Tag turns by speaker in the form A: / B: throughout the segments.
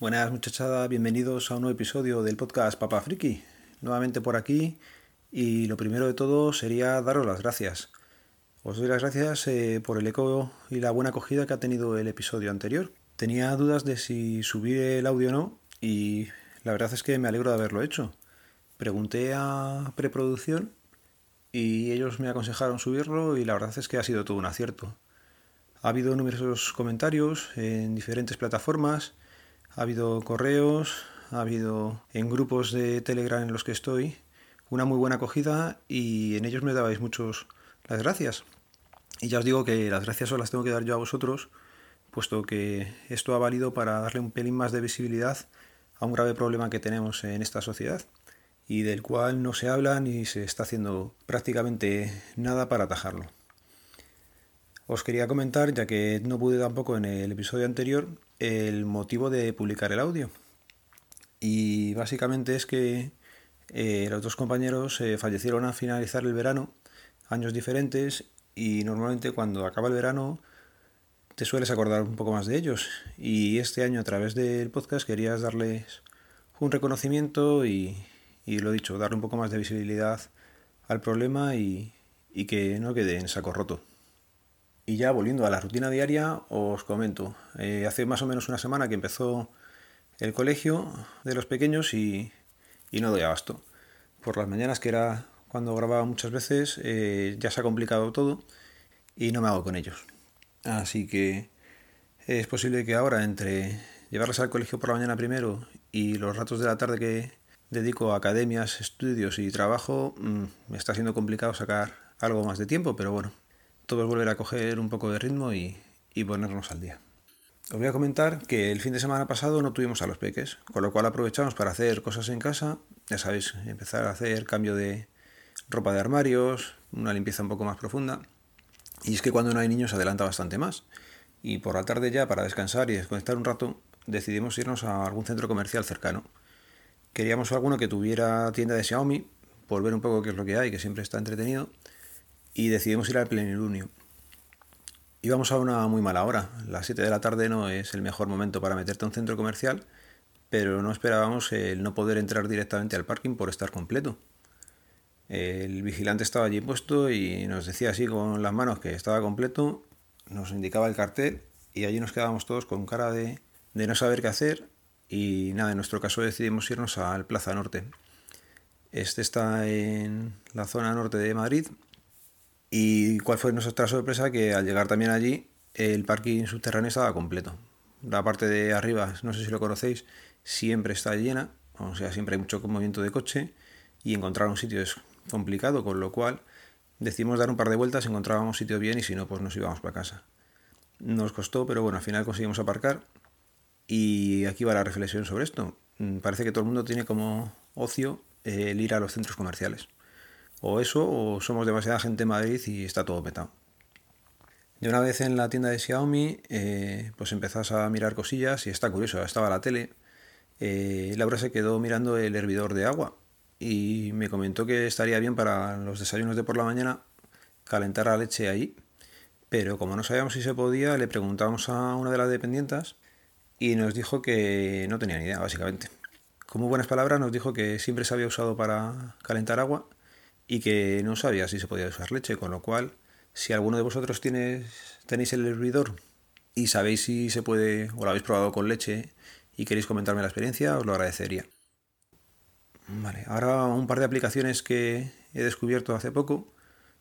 A: Buenas muchachada, bienvenidos a un nuevo episodio del podcast Papa Friki. Nuevamente por aquí y lo primero de todo sería daros las gracias. Os doy las gracias eh, por el eco y la buena acogida que ha tenido el episodio anterior. Tenía dudas de si subir el audio o no y la verdad es que me alegro de haberlo hecho. Pregunté a preproducción y ellos me aconsejaron subirlo y la verdad es que ha sido todo un acierto. Ha habido numerosos comentarios en diferentes plataformas ha habido correos, ha habido en grupos de Telegram en los que estoy una muy buena acogida y en ellos me dabais muchos las gracias. Y ya os digo que las gracias os las tengo que dar yo a vosotros, puesto que esto ha valido para darle un pelín más de visibilidad a un grave problema que tenemos en esta sociedad y del cual no se habla ni se está haciendo prácticamente nada para atajarlo. Os quería comentar, ya que no pude tampoco en el episodio anterior, el motivo de publicar el audio. Y básicamente es que eh, los dos compañeros eh, fallecieron a finalizar el verano, años diferentes, y normalmente cuando acaba el verano te sueles acordar un poco más de ellos. Y este año a través del podcast querías darles un reconocimiento y, y lo dicho, darle un poco más de visibilidad al problema y, y que no quede en saco roto. Y ya volviendo a la rutina diaria, os comento. Eh, hace más o menos una semana que empezó el colegio de los pequeños y, no doy abasto. Por las mañanas, que era cuando grababa muchas veces, eh, ya se ha complicado todo y no me hago con ellos. Así que es posible que ahora, entre llevarles al colegio por la mañana primero y los ratos de la tarde que dedico a academias, estudios y trabajo, mm, me está siendo complicado sacar algo más de tiempo, pero bueno, todo es volver a coger un poco de ritmo y, ponernos al día. Os voy a comentar que el fin de semana pasado no tuvimos a los peques, con lo cual aprovechamos para hacer cosas en casa, ya sabéis, empezar a hacer cambio de ropa de armarios, una limpieza un poco más profunda. Y es que cuando no hay niños se adelanta bastante más. Y por la tarde ya, para descansar y desconectar un rato, decidimos irnos a algún centro comercial cercano. Queríamos alguno que tuviera tienda de Xiaomi, por ver un poco qué es lo que hay, que siempre está entretenido y decidimos ir al plenilunio. Íbamos a una muy mala hora, las 7 de la tarde no es el mejor momento para meterte a un centro comercial, pero no esperábamos el no poder entrar directamente al parking por estar completo. El vigilante estaba allí puesto y nos decía así con las manos que estaba completo, nos indicaba el cartel y allí nos quedábamos todos con cara de, de no saber qué hacer y nada, en nuestro caso decidimos irnos al Plaza Norte. Este está en la zona norte de Madrid y cuál fue nuestra sorpresa que al llegar también allí el parking subterráneo estaba completo. La parte de arriba, no sé si lo conocéis, siempre está llena, o sea, siempre hay mucho movimiento de coche y encontrar un sitio es complicado, con lo cual decidimos dar un par de vueltas, encontrábamos sitio bien y si no, pues nos íbamos para casa. Nos costó, pero bueno, al final conseguimos aparcar y aquí va la reflexión sobre esto. Mm, parece que todo el mundo tiene como ocio el ir a los centros comerciales. O eso, o somos demasiada gente en Madrid y está todo petado. De una vez en la tienda de Xiaomi, eh, pues empezás a mirar cosillas y está curioso, estaba la tele. Eh, Laura se quedó mirando el hervidor de agua y me comentó que estaría bien para los desayunos de por la mañana calentar la leche ahí. Pero como no sabíamos si se podía, le preguntamos a una de las dependientas y nos dijo que no tenía ni idea, básicamente. Con buenas palabras nos dijo que siempre se había usado para calentar agua y que no sabía si se podía usar leche, con lo cual, si alguno de vosotros tiene, tenéis el hervidor y sabéis si se puede o lo habéis probado con leche y queréis comentarme la experiencia, os lo agradecería. Vale, ahora un par de aplicaciones que he descubierto hace poco.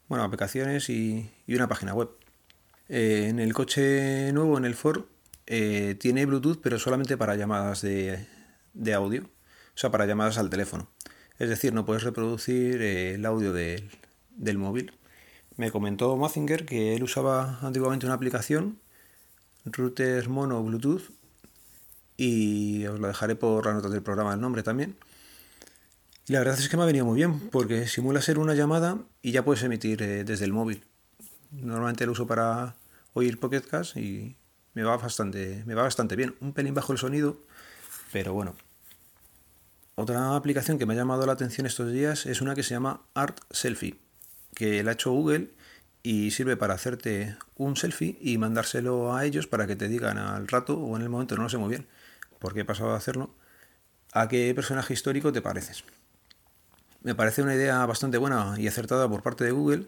A: Bueno, aplicaciones y, una página web. Eh, en el coche nuevo, en el Ford, eh, tiene Bluetooth, pero solamente para llamadas de, de audio. O sea, para llamadas al teléfono. Es decir, no puedes reproducir eh, el audio del, móvil. Me comentó Mazinger que él usaba antiguamente una aplicación, Router Mono Bluetooth, y os lo dejaré por las notas del programa el nombre también. Y la verdad es que me ha venido muy bien, porque simula ser una llamada y ya puedes emitir eh, desde el móvil. Normalmente lo uso para oír Pocket y me va bastante, me va bastante bien. Un pelín bajo el sonido, pero bueno, otra aplicación que me ha llamado la atención estos días es una que se llama Art Selfie, que la ha hecho Google y sirve para hacerte un selfie y mandárselo a ellos para que te digan al rato o en el momento, no lo sé muy bien, porque he pasado a hacerlo, a qué personaje histórico te pareces. Me parece una idea bastante buena y acertada por parte de Google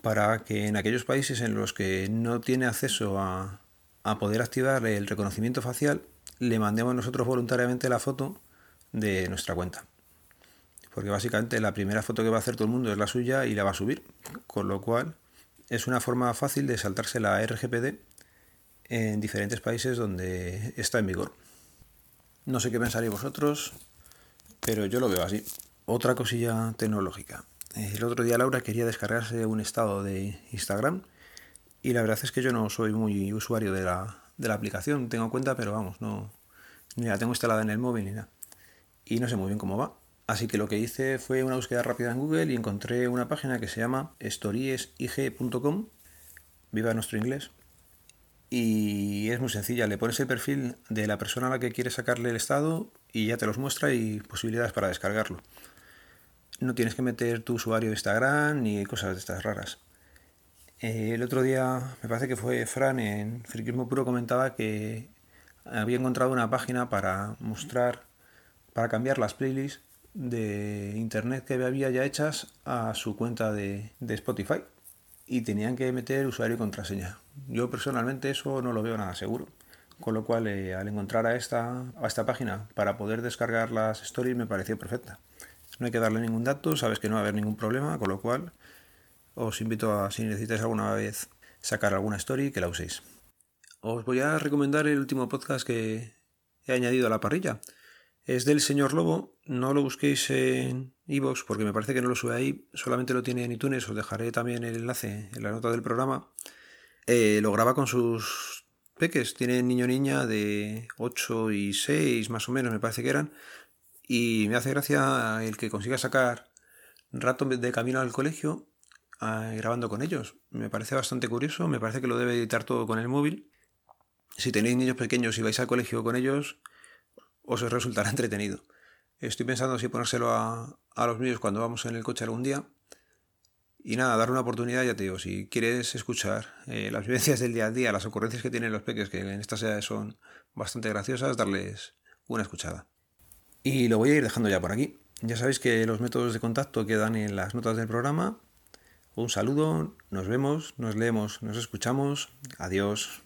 A: para que en aquellos países en los que no tiene acceso a, a poder activar el reconocimiento facial, le mandemos nosotros voluntariamente la foto de nuestra cuenta. Porque básicamente la primera foto que va a hacer todo el mundo es la suya y la va a subir. Con lo cual es una forma fácil de saltarse la RGPD en diferentes países donde está en vigor. No sé qué pensaréis vosotros, pero yo lo veo así. Otra cosilla tecnológica. El otro día Laura quería descargarse un estado de Instagram y la verdad es que yo no soy muy usuario de la, de la aplicación. Tengo cuenta, pero vamos, no ni la tengo instalada en el móvil ni nada. Y no sé muy bien cómo va. Así que lo que hice fue una búsqueda rápida en Google y encontré una página que se llama storiesig.com. Viva nuestro inglés. Y es muy sencilla, le pones el perfil de la persona a la que quieres sacarle el estado y ya te los muestra y posibilidades para descargarlo. No tienes que meter tu usuario de Instagram ni cosas de estas raras. Eh, el otro día, me parece que fue Fran en Friquismo Puro, comentaba que había encontrado una página para mostrar, para cambiar las playlists de internet que había ya hechas a su cuenta de, Spotify y tenían que meter usuario y contraseña. Yo personalmente eso no lo veo nada seguro. Con lo cual, eh, al encontrar a esta, a esta página para poder descargar las stories me pareció perfecta. No hay que darle ningún dato, sabes que no va a haber ningún problema, con lo cual os invito a, si necesitáis alguna vez sacar alguna story, que la uséis. Os voy a recomendar el último podcast que he añadido a la parrilla. Es del señor Lobo, no lo busquéis en iVoox porque me parece que no lo sube ahí, solamente lo tiene en iTunes, os dejaré también el enlace en la nota del programa. Eh, lo graba con sus peques, tiene niño niña de 8 y 6 más o menos, me parece que eran, y me hace gracia el que consiga sacar rato de camino al colegio grabando con ellos. Me parece bastante curioso, me parece que lo debe editar todo con el móvil. Si tenéis niños pequeños y vais al colegio con ellos, os resultará entretenido. Estoy pensando si ponérselo a, los míos cuando vamos en el coche algún día. Y nada, dar una oportunidad, ya te digo, si quieres escuchar eh, las vivencias del día a día, las ocurrencias que tienen los peques, que en estas edades son bastante graciosas, darles una escuchada. Y lo voy a ir dejando ya por aquí. Ya sabéis que los métodos de contacto quedan en las notas del programa. Un saludo, nos vemos, nos leemos, nos escuchamos. Adiós.